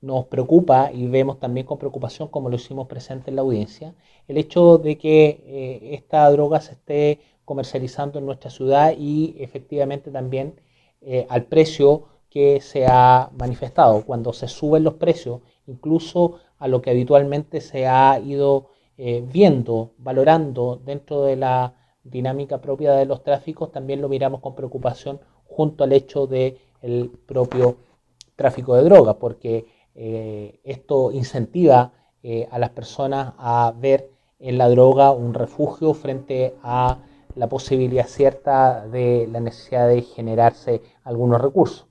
nos preocupa y vemos también con preocupación, como lo hicimos presente en la audiencia, el hecho de que eh, esta droga se esté comercializando en nuestra ciudad y efectivamente también eh, al precio que se ha manifestado. Cuando se suben los precios, incluso a lo que habitualmente se ha ido eh, viendo, valorando dentro de la dinámica propia de los tráficos, también lo miramos con preocupación junto al hecho del el propio tráfico de drogas, porque eh, esto incentiva eh, a las personas a ver en la droga un refugio frente a la posibilidad cierta de la necesidad de generarse algunos recursos.